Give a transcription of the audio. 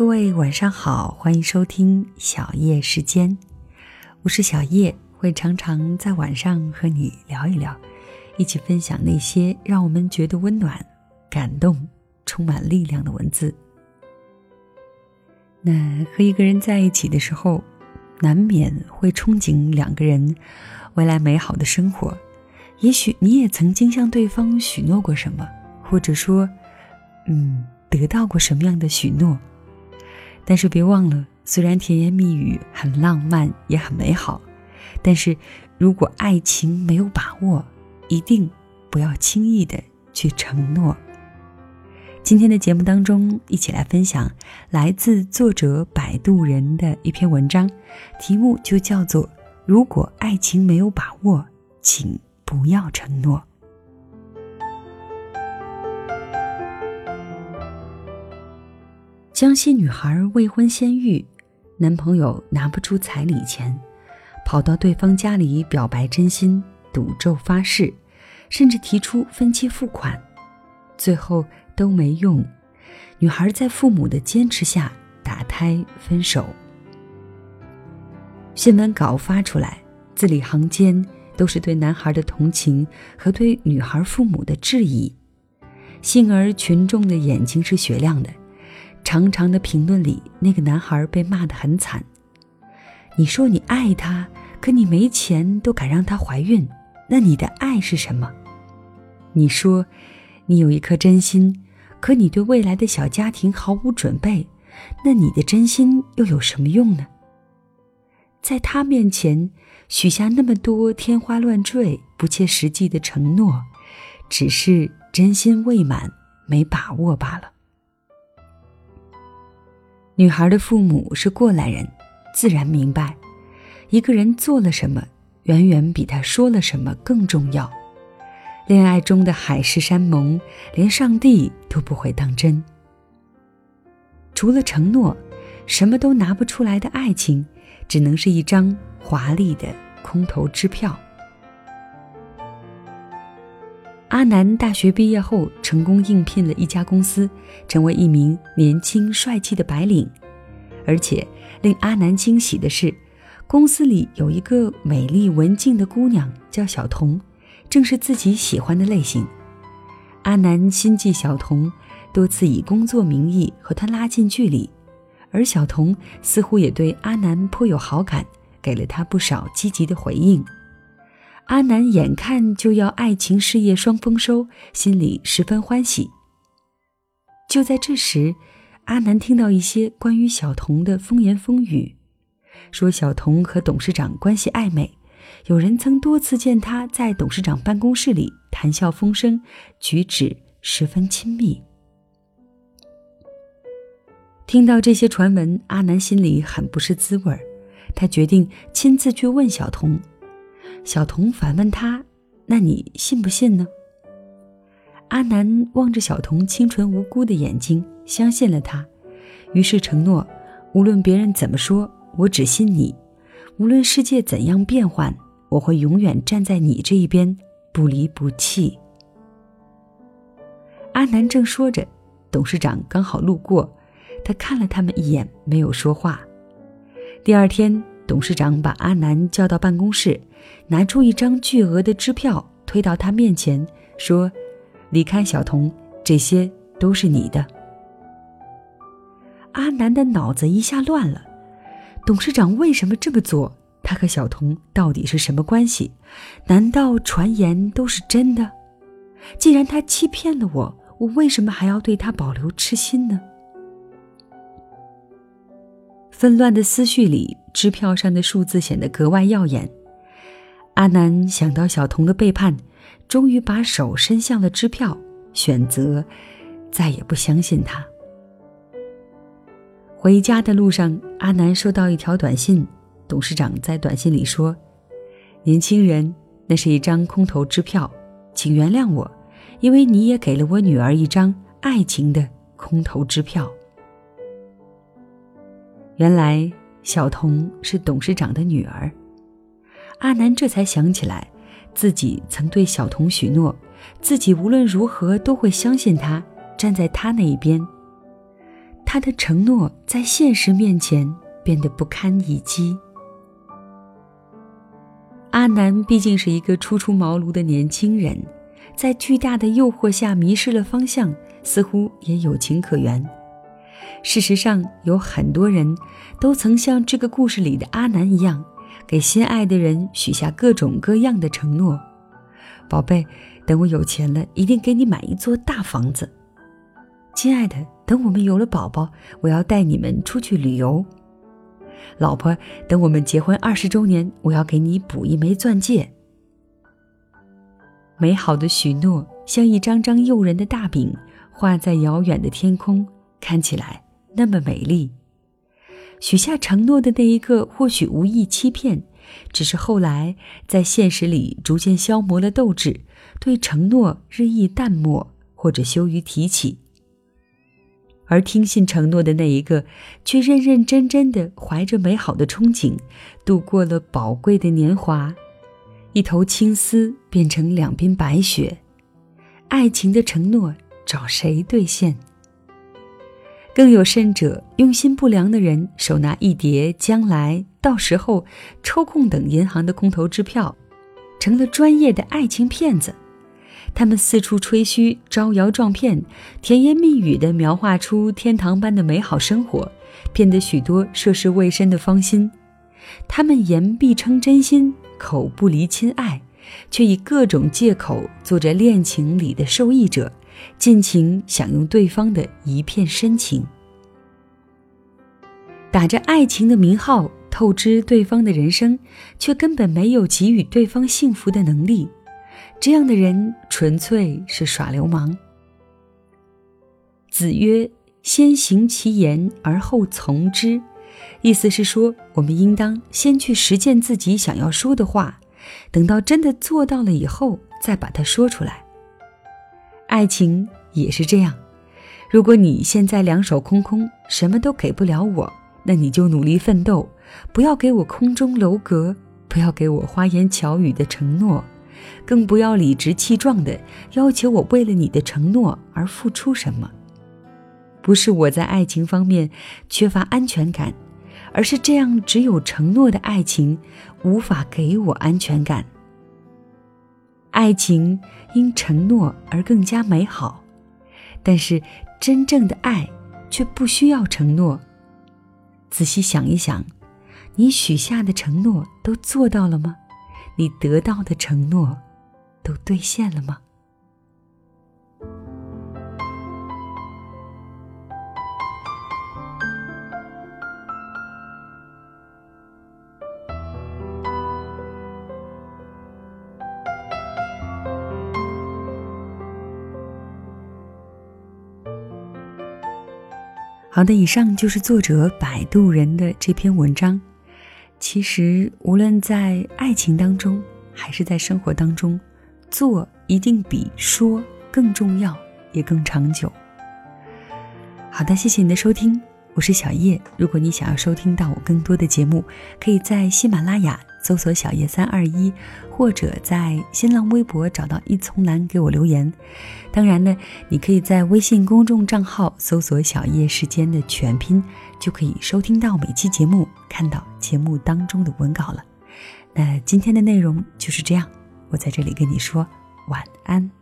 各位晚上好，欢迎收听小叶时间，我是小叶，会常常在晚上和你聊一聊，一起分享那些让我们觉得温暖、感动、充满力量的文字。那和一个人在一起的时候，难免会憧憬两个人未来美好的生活。也许你也曾经向对方许诺过什么，或者说，嗯，得到过什么样的许诺。但是别忘了，虽然甜言蜜语很浪漫也很美好，但是如果爱情没有把握，一定不要轻易的去承诺。今天的节目当中，一起来分享来自作者摆渡人的一篇文章，题目就叫做《如果爱情没有把握，请不要承诺》。江西女孩未婚先孕，男朋友拿不出彩礼钱，跑到对方家里表白真心，赌咒发誓，甚至提出分期付款，最后。都没用，女孩在父母的坚持下打胎分手。新闻稿发出来，字里行间都是对男孩的同情和对女孩父母的质疑。幸而群众的眼睛是雪亮的，长长的评论里，那个男孩被骂得很惨。你说你爱他，可你没钱都敢让她怀孕，那你的爱是什么？你说你有一颗真心。可你对未来的小家庭毫无准备，那你的真心又有什么用呢？在他面前许下那么多天花乱坠、不切实际的承诺，只是真心未满，没把握罢了。女孩的父母是过来人，自然明白，一个人做了什么，远远比他说了什么更重要。恋爱中的海誓山盟，连上帝都不会当真。除了承诺，什么都拿不出来的爱情，只能是一张华丽的空头支票。阿南大学毕业后，成功应聘了一家公司，成为一名年轻帅气的白领。而且令阿南惊喜的是，公司里有一个美丽文静的姑娘，叫小童。正是自己喜欢的类型，阿南心系小童，多次以工作名义和她拉近距离，而小童似乎也对阿南颇有好感，给了他不少积极的回应。阿南眼看就要爱情事业双丰收，心里十分欢喜。就在这时，阿南听到一些关于小童的风言风语，说小童和董事长关系暧昧。有人曾多次见他在董事长办公室里谈笑风生，举止十分亲密。听到这些传闻，阿南心里很不是滋味儿。他决定亲自去问小童。小童反问他：“那你信不信呢？”阿南望着小童清纯无辜的眼睛，相信了他，于是承诺：“无论别人怎么说，我只信你；无论世界怎样变幻。”我会永远站在你这一边，不离不弃。阿南正说着，董事长刚好路过，他看了他们一眼，没有说话。第二天，董事长把阿南叫到办公室，拿出一张巨额的支票推到他面前，说：“离开小童，这些都是你的。”阿南的脑子一下乱了，董事长为什么这么做？他和小童到底是什么关系？难道传言都是真的？既然他欺骗了我，我为什么还要对他保留痴心呢？纷乱的思绪里，支票上的数字显得格外耀眼。阿南想到小童的背叛，终于把手伸向了支票，选择再也不相信他。回家的路上，阿南收到一条短信。董事长在短信里说：“年轻人，那是一张空头支票，请原谅我，因为你也给了我女儿一张爱情的空头支票。”原来小童是董事长的女儿，阿南这才想起来，自己曾对小童许诺，自己无论如何都会相信他，站在他那一边。他的承诺在现实面前变得不堪一击。阿南毕竟是一个初出茅庐的年轻人，在巨大的诱惑下迷失了方向，似乎也有情可原。事实上，有很多人都曾像这个故事里的阿南一样，给心爱的人许下各种各样的承诺：“宝贝，等我有钱了，一定给你买一座大房子。”“亲爱的，等我们有了宝宝，我要带你们出去旅游。”“老婆，等我们结婚二十周年，我要给你补一枚钻戒。”美好的许诺像一张张诱人的大饼，画在遥远的天空，看起来。那么美丽，许下承诺的那一个或许无意欺骗，只是后来在现实里逐渐消磨了斗志，对承诺日益淡漠或者羞于提起。而听信承诺的那一个，却认认真真的怀着美好的憧憬，度过了宝贵的年华，一头青丝变成两鬓白雪，爱情的承诺找谁兑现？更有甚者，用心不良的人手拿一叠将来到时候抽空等银行的空头支票，成了专业的爱情骗子。他们四处吹嘘、招摇撞骗，甜言蜜语地描画出天堂般的美好生活，骗得许多涉世未深的芳心。他们言必称真心，口不离亲爱，却以各种借口做着恋情里的受益者。尽情享用对方的一片深情，打着爱情的名号透支对方的人生，却根本没有给予对方幸福的能力。这样的人纯粹是耍流氓。子曰：“先行其言而后从之。”意思是说，我们应当先去实践自己想要说的话，等到真的做到了以后，再把它说出来。爱情也是这样，如果你现在两手空空，什么都给不了我，那你就努力奋斗，不要给我空中楼阁，不要给我花言巧语的承诺，更不要理直气壮的要求我为了你的承诺而付出什么。不是我在爱情方面缺乏安全感，而是这样只有承诺的爱情无法给我安全感。爱情因承诺而更加美好，但是真正的爱却不需要承诺。仔细想一想，你许下的承诺都做到了吗？你得到的承诺都兑现了吗？好的，以上就是作者摆渡人的这篇文章。其实，无论在爱情当中，还是在生活当中，做一定比说更重要，也更长久。好的，谢谢你的收听，我是小叶。如果你想要收听到我更多的节目，可以在喜马拉雅。搜索“小叶三二一”，或者在新浪微博找到一丛蓝给我留言。当然呢，你可以在微信公众账号搜索“小叶时间”的全拼，就可以收听到每期节目，看到节目当中的文稿了。那今天的内容就是这样，我在这里跟你说晚安。